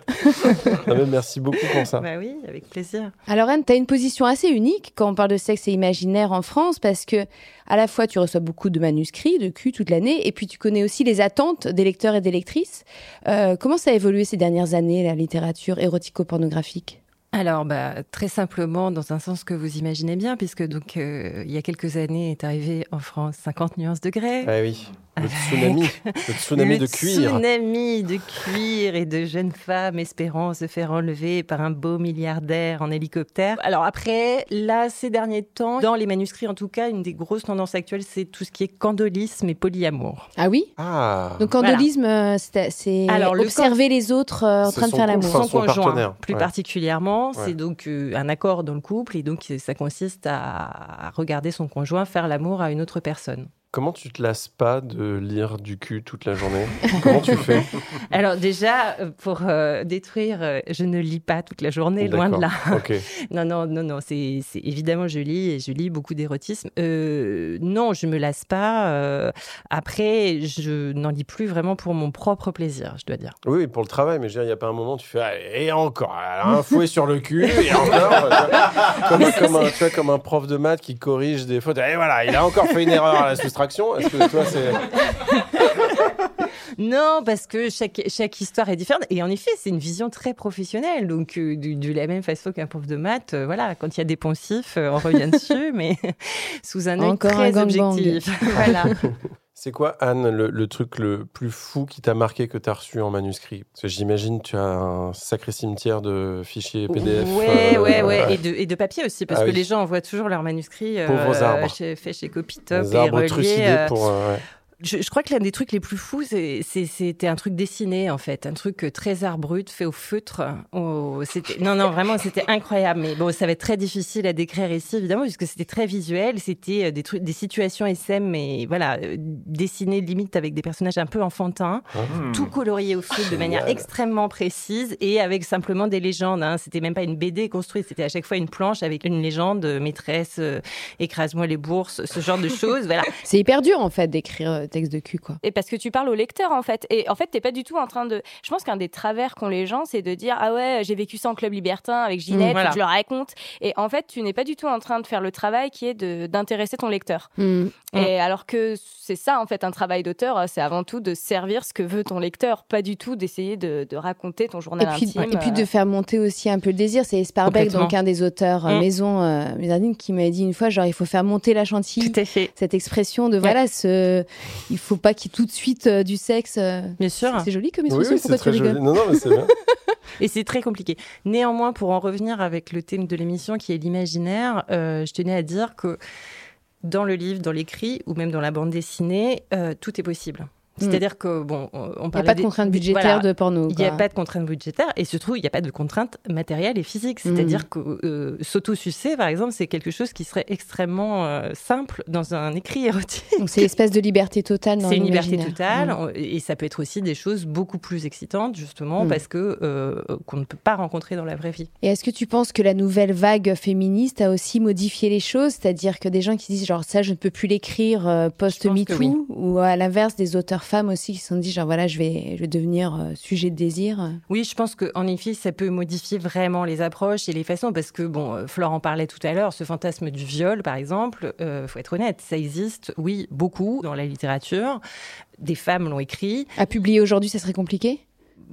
Ah, mais merci beaucoup pour ça.
Bah oui, avec plaisir.
Alors Anne, tu as une position assez unique quand on parle de sexe et imaginaire en France parce que à la fois tu reçois beaucoup de manuscrits, de cul toute l'année, et puis tu connais aussi les attentes des lecteurs et des lectrices. Euh, comment ça a évolué ces dernières années, la littérature érotico-pornographique?
Alors, bah, très simplement, dans un sens que vous imaginez bien, puisque donc euh, il y a quelques années est arrivé en France 50 nuances de grès.
Ah oui, le tsunami, <laughs> le tsunami
Le
de cuir.
tsunami de cuir et de jeunes femmes espérant se faire enlever par un beau milliardaire en hélicoptère. Alors après, là, ces derniers temps, dans les manuscrits en tout cas, une des grosses tendances actuelles, c'est tout ce qui est candolisme et polyamour.
Ah oui?
Ah.
Donc candolisme, euh, c'est
le
observer les autres euh, en train de
son
faire l'amour.
Son, conjoint, plus
ouais.
particulièrement,
Ouais.
c'est donc euh, un accord dans le couple et donc ça consiste à regarder son conjoint faire l'amour à une autre personne.
Comment tu te lasses pas de lire du cul toute la journée? Comment tu fais? <laughs>
Alors déjà, euh, pour euh, détruire, euh, je ne lis pas toute la journée, loin de là. <laughs> Non, non, non, non, c'est évidemment je lis et je lis beaucoup d'érotisme. Euh, non, je me lasse pas. après, je n'en lis plus vraiment pour mon propre plaisir, je dois dire.
Oui, pour le travail, mais je veux dire, il n'y a pas un moment où tu fais Allez, et encore, un fouet sur le cul, et encore. comme, <laughs> comme un, tu vois, comme un prof de maths qui corrige des fautes. Et voilà, il a encore fait une erreur à la soustraction. Est-ce que toi, c'est. <laughs>
Non, parce que chaque, chaque histoire est différente. Et en effet, c'est une vision très professionnelle. Donc, euh, de, de la même façon qu'un prof de maths, euh, voilà, quand il y a des poncifs, euh, on revient <laughs> dessus, mais <laughs> sous un œil très
un
objectif. voilà.
C'est quoi, Anne, le, le truc le plus fou qui t'a marqué que tu as reçu en manuscrit? Parce que j'imagine tu as un sacré cimetière de fichiers PDF.
Ouais,
euh,
ouais, ouais. Et de, et de papier aussi, parce
Ah
que
oui.
les gens envoient toujours leurs manuscrits euh,
Pauvres arbres.
chez, faits chez Copytop
Des
et
arbres
reliés,
trucidés
euh,
pour. euh, ouais.
Je, je crois que l'un des trucs les plus fous, c'est- c'est- c'était un truc dessiné en fait, un truc euh, très art brut fait au feutre. Au- non, non, vraiment, c'était incroyable. Mais bon, ça va être très difficile à décrire ici, évidemment, puisque c'était très visuel. C'était euh, des trucs, des situations SM, mais voilà, euh, dessinées limite avec des personnages un peu enfantins,
Hmm.
tout colorié au feutre de manière
Génial.
extrêmement précise et avec simplement des légendes. Hein. C'était même pas une BD construite, c'était à chaque fois une planche avec une légende, maîtresse, euh, écrase-moi les bourses, ce genre de choses. Voilà.
C'est hyper dur en fait d'écrire texte de cul quoi.
Et parce que tu parles au lecteur en fait. Et en fait, t'es pas du tout en train de. Je pense qu'un des travers qu'ont les gens, c'est de dire ah ouais, j'ai vécu ça en club libertin avec Ginette,
Mm, voilà.
que je le raconte. Et en fait, tu n'es pas du tout en train de faire le travail qui est de- d'intéresser ton lecteur.
Mm.
Et alors que c'est ça en fait un travail d'auteur, c'est avant tout de servir ce que veut ton lecteur, pas du tout d'essayer de, de raconter ton
Et
journal
puis,
intime.
et puis de
euh.
faire monter aussi un peu le désir. C'est Sparbeck, donc un des auteurs euh,
Mm.
maison euh, qui m'a dit une fois genre il faut faire monter la chantilly.
Tout à fait.
Cette expression de voilà, ce... il faut pas qu'il y ait tout de suite euh, du sexe. euh.
Bien sûr.
C'est joli comme
Oui,
expression.
oui, c'est
Pourquoi tu
très
rigoles
joli. Non, non, mais c'est bien. <laughs>
Et c'est très compliqué. Néanmoins, pour en revenir avec le thème de l'émission qui est l'imaginaire, euh, je tenais à dire que dans le livre, dans l'écrit ou même dans la bande dessinée, euh, tout est possible. C'est-à-dire que, bon, on
Hmm. Il n'y a pas de contrainte budgétaire
voilà.
de porno.
Il n'y a pas de contrainte budgétaire et surtout, il n'y a pas de contrainte matérielle et physique.
Mm.
C'est-à-dire que euh, s'auto-sucer, par exemple, c'est quelque chose qui serait extrêmement euh, simple dans un écrit <laughs> érotique.
Donc c'est l'espèce de liberté totale dans
C'est une liberté totale
Mm.
et ça peut être aussi des choses beaucoup plus excitantes, justement,
Mm.
parce que euh, qu'on ne peut pas rencontrer dans la vraie vie.
Et est-ce que tu penses que la nouvelle vague féministe a aussi modifié les choses? C'est-à-dire que des gens qui disent genre ça je ne peux plus l'écrire euh, post-MeToo
oui.
ou à l'inverse des auteurs femmes aussi qui se sont dit genre voilà je vais, je vais devenir euh, sujet de désir
Oui, je pense qu'en effet, ça peut modifier vraiment les approches et les façons, parce que, bon, euh, Flore en parlait tout à l'heure, ce fantasme du viol, par exemple, euh, faut être honnête, ça existe, oui, beaucoup dans la littérature. Des femmes l'ont écrit.
À publier aujourd'hui ça serait compliqué?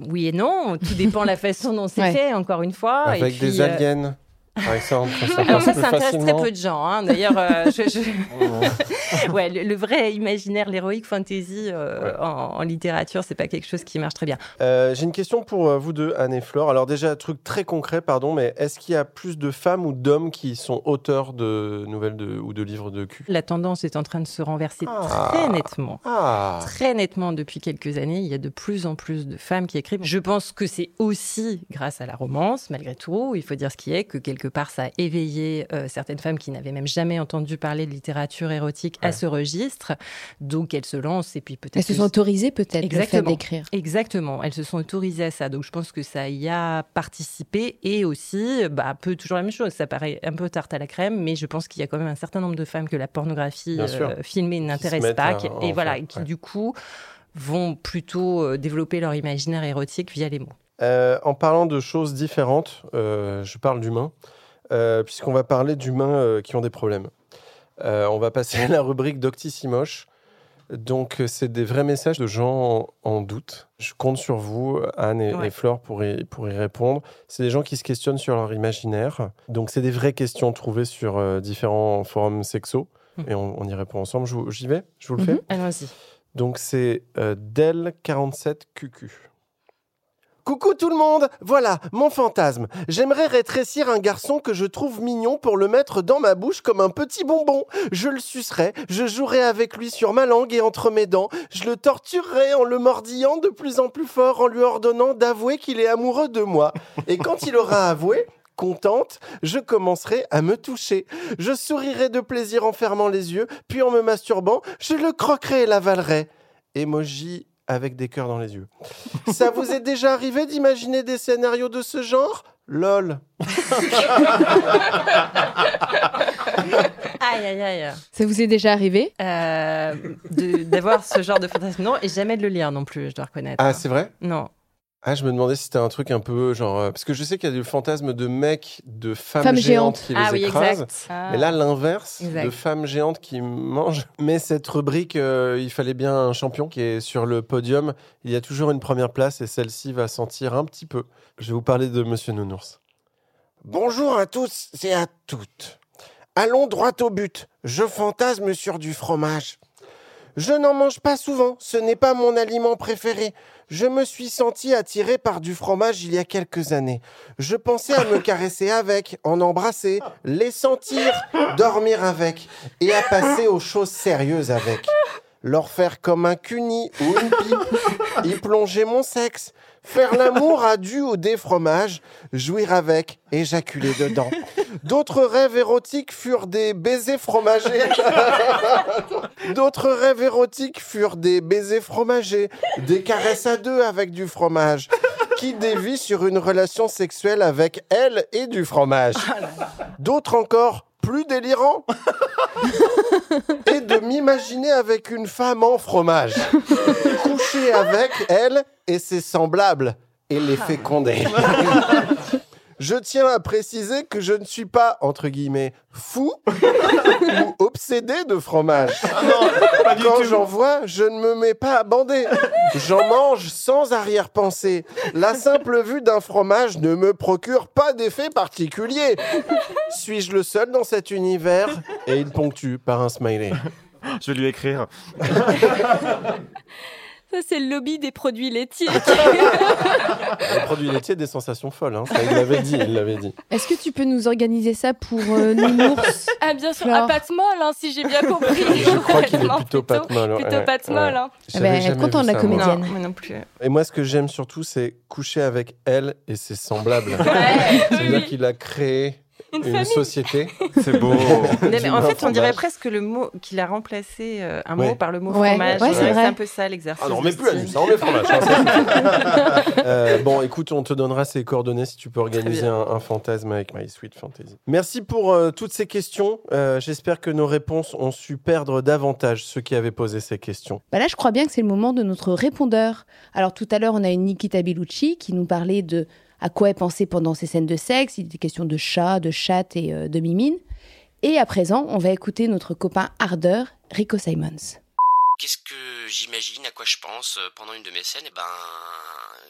Oui et non, tout dépend de la <laughs> façon dont c'est
Ouais.
fait, encore une fois. et
Avec
puis,
des
euh,
aliens, par exemple. Ça
Alors ça, ça intéresse très peu de gens. hein. D'ailleurs, euh, je- je- ouais, <laughs> le, le vrai imaginaire, l'héroïque fantasy euh, en, en littérature, c'est pas quelque chose qui marche très bien.
Euh, J'ai une question pour vous deux, Anne et Flore. Alors déjà, truc très concret, pardon, mais est-ce qu'il y a plus de femmes ou d'hommes qui sont auteurs de nouvelles de, ou de livres de cul?
La tendance est en train de se renverser
Ah.
très nettement.
Ah
Très nettement depuis quelques années, il y a de plus en plus de femmes qui écrivent. Je pense que c'est aussi grâce à la romance, malgré tout. Il faut dire ce qui est, que quelque quelque part, ça a éveillé euh, certaines femmes qui n'avaient même jamais entendu parler de littérature érotique à ce registre. Donc, elles se lancent et puis peut-être.
Elles se sont autorisées peut-être le fait
Exactement.
d'écrire.
Exactement, elles se sont autorisées à ça. Donc je pense que ça y a participé et aussi, bah, un peu toujours la même chose. Ça paraît un peu tarte à la crème, mais je pense qu'il y a quand même un certain nombre de femmes que la pornographie euh, filmée n'intéresse pas
à
qui-
en
et voilà, qui
ouais.
du coup vont plutôt euh, développer leur imaginaire érotique via les mots.
Euh, en parlant de choses différentes, euh, je parle d'humains, euh, puisqu'on va parler d'humains euh, qui ont des problèmes. Euh, on va passer à la rubrique d'Octissimoche. Donc, c'est des vrais messages de gens en, en doute. Je compte sur vous, Anne et,
Ouais.
et Flore, pour y, pour y répondre. C'est des gens qui se questionnent sur leur imaginaire. Donc, c'est des vraies questions trouvées sur euh, différents forums sexo.
Mhm.
Et on, on y répond ensemble. J'y vais? Je vous le fais?
Allons-y.
donc c'est euh, Del47QQ. Coucou tout le monde Voilà, mon fantasme. J'aimerais rétrécir un garçon que je trouve mignon pour le mettre dans ma bouche comme un petit bonbon. Je le sucerai, je jouerai avec lui sur ma langue et entre mes dents. Je le torturerai en le mordillant de plus en plus fort en lui ordonnant d'avouer qu'il est amoureux de moi. Et quand il aura avoué, contente, je commencerai à me toucher. Je sourirai de plaisir en fermant les yeux, puis en me masturbant, je le croquerai et l'avalerai. Emoji avec des cœurs dans les yeux. Ça vous est déjà arrivé d'imaginer des scénarios de ce genre? Lol. <laughs>
Aïe, aïe, aïe.
Ça vous est déjà arrivé?
Euh, de- D'avoir ce genre de fantasme. Non, et jamais de le lire non plus, je dois reconnaître.
Ah, c'est vrai?
Non.
Ah, je me demandais si c'était un truc un peu genre. euh, parce que je sais qu'il y a du fantasme de mecs, de femmes,
Femmes
géantes,
géantes.
qui les
Ah oui,
écrasent.
exact. Ah.
Mais là, l'inverse, de femmes géantes qui mangent. Mais cette rubrique, euh, il fallait bien un champion qui est sur le podium. Il y a toujours une première place et celle-ci va sentir un petit peu. Je vais vous parler de Monsieur Nounours. Bonjour à tous et à toutes. Allons droit au but. Je fantasme sur du fromage. Je n'en mange pas souvent, ce n'est pas mon aliment préféré. Je me suis senti attiré par du fromage il y a quelques années. Je pensais à me <laughs> caresser avec, en embrasser, les sentir, dormir avec, et à passer aux choses sérieuses avec. Leur faire comme un cuni ou une pipe, y plonger mon sexe, faire l'amour à du ou des fromages, jouir avec, éjaculer dedans. D'autres rêves érotiques furent des baisers fromagés. D'autres rêves érotiques furent des baisers fromagés, des caresses à deux avec du fromage, qui dévient sur une relation sexuelle avec elle et du fromage. D'autres encore plus délirants <laughs> et de m'imaginer avec une femme en fromage, coucher avec elle et ses semblables et les féconder. <laughs> Je tiens à préciser que je ne suis pas, entre guillemets, fou <laughs> ou obsédé de fromage. Quand j'en vois, je ne me mets pas à bander. J'en mange sans arrière-pensée. La simple vue d'un fromage ne me procure pas d'effet particulier. Suis-je le seul dans cet univers? Et il ponctue par un smiley.
Je vais lui écrire. <laughs>
Ça, c'est le lobby des produits laitiers. <laughs>
Les produits laitiers, des sensations folles. hein. Ça, il l'avait dit, il l'avait dit.
Est-ce que tu peux nous organiser ça pour euh, Nounours <laughs>
ah, bien sûr,
Flore.
à pâte molle, hein, si j'ai bien compris.
Je crois <laughs> qu'il est plutôt pâte molle.
Plutôt
ouais,
pâte
ouais.
molle. Hein.
J'avais
Eh ben,
jamais
content de la comédienne.
Non, moi non plus.
Et moi, ce que j'aime surtout, c'est coucher avec elle et ses semblables.
Ouais,
C'est-à-dire
oui.
qu'il a créé
Une
société. <laughs>
C'est beau.
Mais en fait, on dirait presque le mot qu'il a remplacé euh, un
Ouais.
mot par le mot
Ouais,
fromage.
ouais, c'est
c'est un peu ça l'exercice.
Ah non, mais plus à ça, on met fromage. hein. <laughs> Euh, bon, écoute, on te donnera ses coordonnées si tu peux organiser un, un fantasme avec My Sweet Fantasy. Merci pour euh, toutes ces questions. Euh, J'espère que nos réponses ont su perdre davantage ceux qui avaient posé ces questions.
Bah là, je crois bien que c'est le moment de notre répondeur. Alors tout à l'heure, on a une Nikita Bellucci qui nous parlait de à quoi elle pensait pendant ces scènes de sexe. Il était question de chat, de chatte et euh, de mimine. Et à présent, on va écouter notre copain ardeur, Rico Simons.
Qu'est-ce que j'imagine, à quoi je pense euh, pendant une de mes scènes? Eh ben,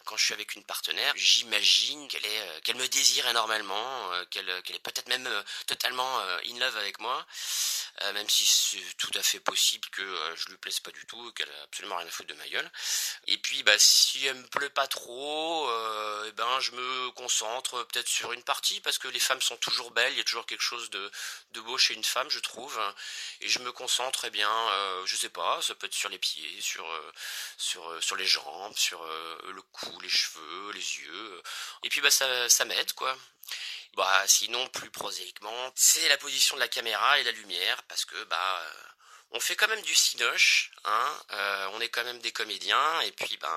quand je suis avec une partenaire, j'imagine qu'elle est, euh, qu'elle me désire énormément, qu'elle, est peut-être même totalement in love avec moi, euh, même si c'est tout à fait possible que euh, je lui plaise pas du tout, qu'elle a absolument rien à foutre de ma gueule. Et puis, bah, si elle me plaît pas trop, euh, eh ben, je me concentre peut-être sur une partie parce que les femmes sont toujours belles. Il y a toujours quelque chose de, de beau chez une femme, je trouve. Et je me concentre, eh bien, euh, je sais pas, ça peut être sur les pieds, sur sur sur les jambes, sur le cou, les cheveux, les yeux. Et puis bah ça ça m'aide quoi. Bah, sinon, plus prosaïquement, c'est la position de la caméra et la lumière, parce que bah, euh, on fait quand même du cinoche, hein, euh, on est quand même des comédiens, et puis ben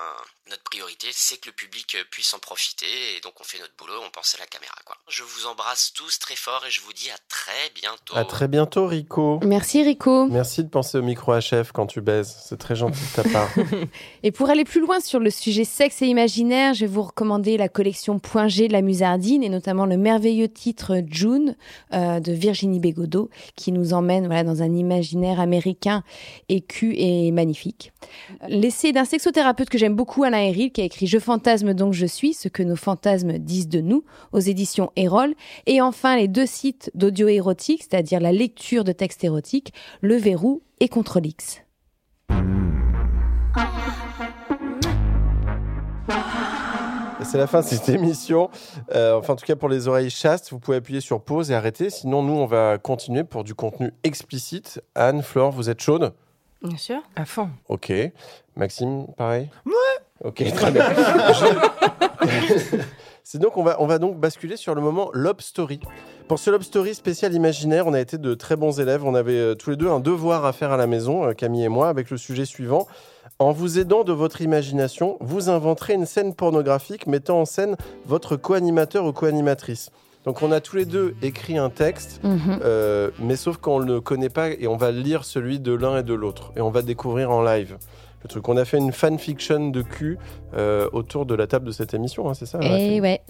notre priorité c'est que le public euh, puisse en profiter, et donc on fait notre boulot, on pense à la caméra quoi. Je vous embrasse tous très fort et je vous dis à très bientôt.
À très bientôt, Rico.
Merci Rico.
Merci de penser au micro HF quand tu baises. C'est très gentil de ta part. <laughs>
Et pour aller plus loin sur le sujet sexe et imaginaire, je vais vous recommander la collection Point de la Musardine et notamment le merveilleux titre June euh, de Virginie Bégodeau qui nous emmène voilà, dans un imaginaire américain écu et magnifique. L'essai d'un sexothérapeute que j'aime beaucoup, Alain Héril, qui a écrit Je fantasme donc je suis, ce que nos fantasmes disent de nous, aux éditions Erol. Et enfin, les deux sites d'audio érotique, c'est-à-dire la lecture de textes érotiques, Le Verrou et Contrôle X.
C'est la fin de cette émission. Euh, enfin, en tout cas, pour les oreilles chastes, vous pouvez appuyer sur pause et arrêter. Sinon, nous, on va continuer pour du contenu explicite. Anne, Flore, vous êtes chaude
Bien sûr.
À fond.
Ok. Maxime, pareil
Ouais.
Ok, très bien. Je- <laughs> C'est donc on va on va donc basculer sur le moment Lob Story. Pour ce Lob Story spécial imaginaire, on a été de très bons élèves. On avait euh, tous les deux un devoir à faire à la maison, euh, Camille et moi, avec le sujet suivant. En vous aidant de votre imagination, vous inventerez une scène pornographique mettant en scène votre co-animateur ou co-animatrice. Donc on a tous les deux écrit un texte,
Mhm.
euh, mais sauf qu'on ne le connaît pas et on va lire celui de l'un et de l'autre. Et on va découvrir en live. Le truc, on a fait une fanfiction de cul euh, autour de la table de cette émission, hein, c'est ça
Eh ouais.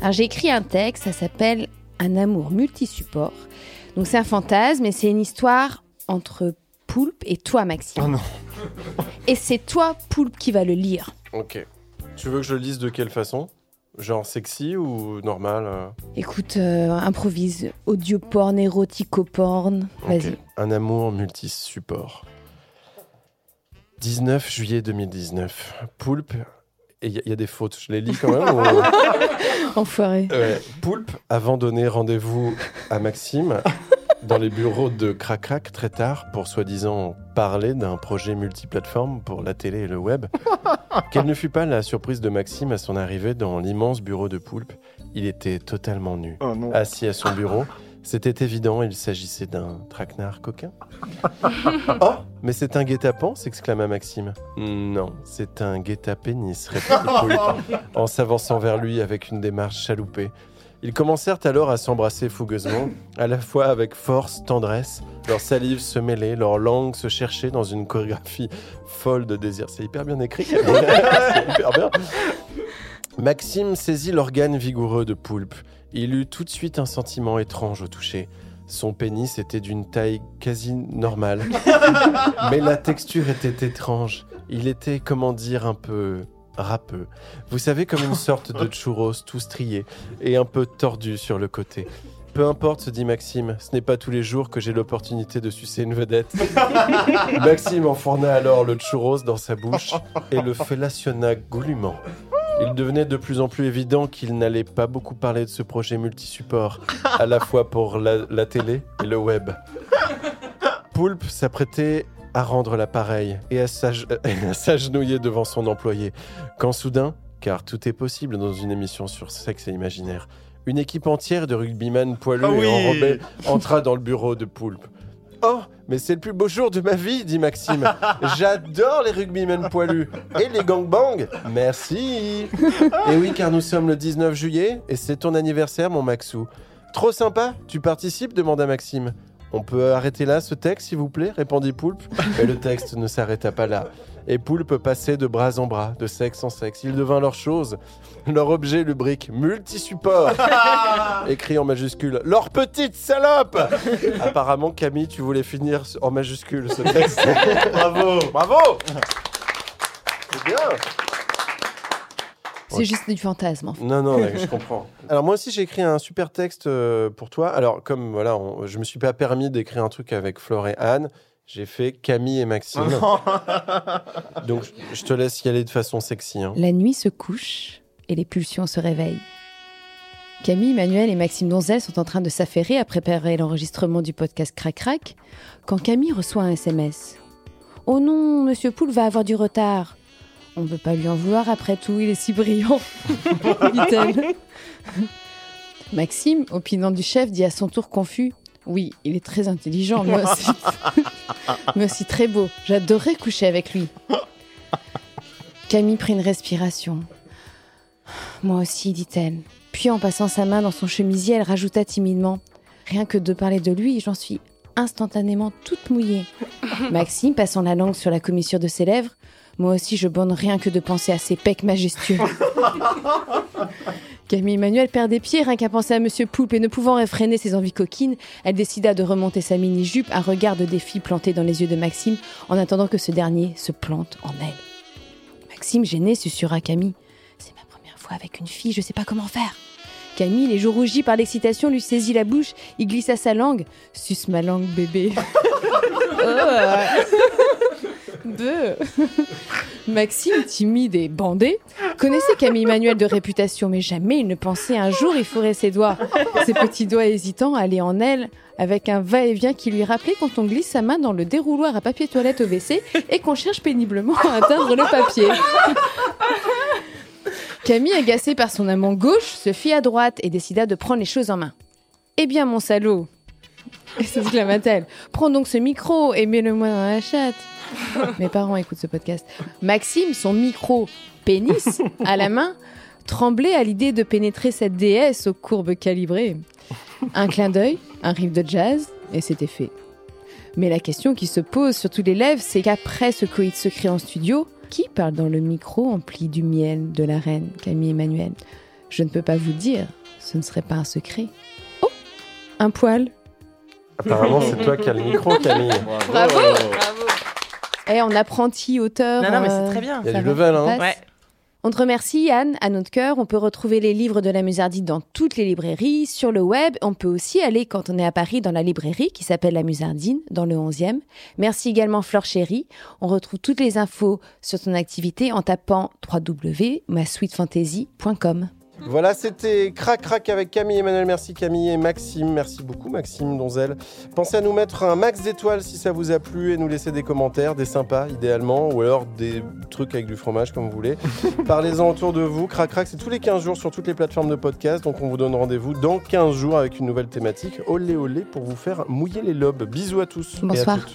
Alors j'ai écrit un texte, ça s'appelle Un amour multisupport. Donc c'est un fantasme et c'est une histoire entre Poulpe et toi Maxime.
Oh non. <laughs>
Et c'est toi Poulpe qui va le lire.
Ok. Tu veux que je le lise de quelle façon? Genre sexy ou normal euh?
Écoute, euh, improvise. Audio porn, érotico porn. Vas-y.
Un amour multi-support. 19 juillet 2019. Poulpe. Et il y, a- il y a des fautes, je les lis quand même <laughs> ou-
Enfoiré.
Ouais. Poulpe, avant donné rendez-vous à Maxime dans les bureaux de Crac Crac très tard pour soi-disant parler d'un projet multiplateforme pour la télé et le web. <laughs> Quelle ne fut pas la surprise de Maxime à son arrivée dans l'immense bureau de Poulpe Il était totalement nu,
Oh
assis à son bureau. C'était évident, il s'agissait d'un traquenard coquin. <laughs> oh, mais c'est un guet-apens s'exclama Maxime. Non, c'est un guet-apénis, répondit <laughs> en s'avançant vers lui avec une démarche chaloupée. Ils commencèrent alors à s'embrasser fougueusement, à la fois avec force, tendresse. Leurs salives se mêlaient, leurs langues se cherchaient dans une chorégraphie folle de désir. C'est hyper bien écrit. <laughs> C'est hyper bien. Maxime saisit l'organe vigoureux de Poulpe. Il eut tout de suite un sentiment étrange au toucher. Son pénis était d'une taille quasi normale, <laughs> mais la texture était étrange. Il était, comment dire, un peu râpeux. Vous savez, comme une sorte de churros tout strié et un peu tordu sur le côté. Peu importe, se dit Maxime, ce n'est pas tous les jours que j'ai l'opportunité de sucer une vedette. <laughs> Maxime enfourna alors le churros dans sa bouche et le fellationna goulûment. Il devenait de plus en plus évident qu'il n'allait pas beaucoup parler de ce projet multisupport, à la fois pour la, la télé et le web. Poulpe s'apprêtait à rendre l'appareil et à <laughs> s'agenouiller devant son employé, quand soudain, car tout est possible dans une émission sur sexe et imaginaire, une équipe entière de rugbyman poilus
Ah oui.
et enrobés entra dans le bureau de Poulpe. Oh, mais c'est le plus beau jour de ma vie, dit Maxime. J'adore les rugbymen poilus. Et les gangbangs Merci. Et oui, car nous sommes le 19 juillet et c'est ton anniversaire, mon Maxou. Trop sympa, tu participes demanda Maxime. On peut arrêter là ce texte, s'il vous plaît répondit Poulpe. Mais le texte ne s'arrêta pas là. Et Poulpe passait de bras en bras, de sexe en sexe. Il devint leur chose, leur objet lubrique, multisupport. <laughs> Écrit en majuscule. Leur petite salope Apparemment, Camille, tu voulais finir en majuscule ce texte. <laughs>
Bravo.
Bravo C'est bien
C'est juste du fantasme. en fait.
Non, non, je <laughs> comprends. Alors moi aussi, j'ai écrit un super texte euh, pour toi. Alors comme voilà, on- je me suis pas permis d'écrire un truc avec Flore et Anne. J'ai fait Camille et Maxime. <laughs> Donc je- te laisse y aller de façon sexy. hein.
La nuit se couche et les pulsions se réveillent. Camille, Manuel et Maxime Donzel sont en train de s'affairer à préparer l'enregistrement du podcast Crac Crac quand Camille reçoit un SMS. Oh non, Monsieur Poule va avoir du retard. On ne peut pas lui en vouloir après tout, il est si brillant, <laughs> dit-elle. <laughs> Maxime, opinant du chef, dit à son tour confus Oui, il est très intelligent, mais <laughs> aussi, mais aussi très beau. J'adorerais coucher avec lui. Camille prit une respiration. Moi aussi, dit-elle. Puis en passant sa main dans son chemisier, elle rajouta timidement Rien que de parler de lui, j'en suis instantanément toute mouillée. <laughs> Maxime, passant la langue sur la commissure de ses lèvres, moi aussi je bonne rien que de penser à ses pecs majestueux. <laughs> Camille Emmanuel perd des pieds rien qu'à penser à Monsieur Poulpe et ne pouvant réfréner ses envies coquines, elle décida de remonter sa mini-jupe, un regard de défi planté dans les yeux de Maxime en attendant que ce dernier se plante en elle. Maxime, gêné, susurra Camille. C'est ma première fois avec une fille, je sais pas comment faire. Camille, les joues rougies par l'excitation, lui saisit la bouche, il glissa sa langue. Suce ma langue, bébé. <laughs> Deux. Maxime, timide et bandé, connaissait Camille Manuel de réputation, mais jamais il ne pensait un jour y fourrer ses doigts. Ses petits doigts hésitants allaient en elle, avec un va-et-vient qui lui rappelait quand on glisse sa main dans le dérouloir à papier toilette au WC et qu'on cherche péniblement à atteindre le papier. Camille, agacée par son amant gauche, se fit à droite et décida de prendre les choses en main. Eh bien, mon salaud s'exclama-t-elle. Prends donc ce micro et mets-le-moi dans la chatte. <laughs> Mes parents écoutent ce podcast. Maxime, son micro pénis <laughs> à la main, tremblait à l'idée de pénétrer cette déesse aux courbes calibrées. Un clin d'œil, un riff de jazz, et c'était fait. Mais la question qui se pose sur tous les lèvres, c'est qu'après ce coït secret en studio, qui parle dans le micro empli du miel de la reine Camille Emmanuel? Je ne peux pas vous dire, ce ne serait pas un secret. Oh Un poil
Apparemment, c'est toi qui as le micro, <laughs> Camille.
Bravo Et en apprenti auteur.
Non, non, mais c'est
euh,
très bien.
Il y a du level, hein.
Ouais.
On te remercie, Anne, à notre cœur. On peut retrouver les livres de la Musardine dans toutes les librairies, sur le web. On peut aussi aller, quand on est à Paris, dans la librairie qui s'appelle La Musardine, dans le 11e. Merci également, Flore Chéry. On retrouve toutes les infos sur ton activité en tapant www.masweetfantasy.com.
Voilà, c'était Crac Crac avec Camille Emmanuel. Merci Camille et Maxime. Merci beaucoup Maxime Donzel. Pensez à nous mettre un max d'étoiles si ça vous a plu et nous laisser des commentaires, des sympas idéalement, ou alors des trucs avec du fromage comme vous voulez. <laughs> Parlez-en autour de vous. Crac Crac, c'est tous les 15 jours sur toutes les plateformes de podcast. Donc on vous donne rendez-vous dans 15 jours avec une nouvelle thématique. Olé olé pour vous faire mouiller les lobes. Bisous à tous. et à
Bonsoir.
toutes.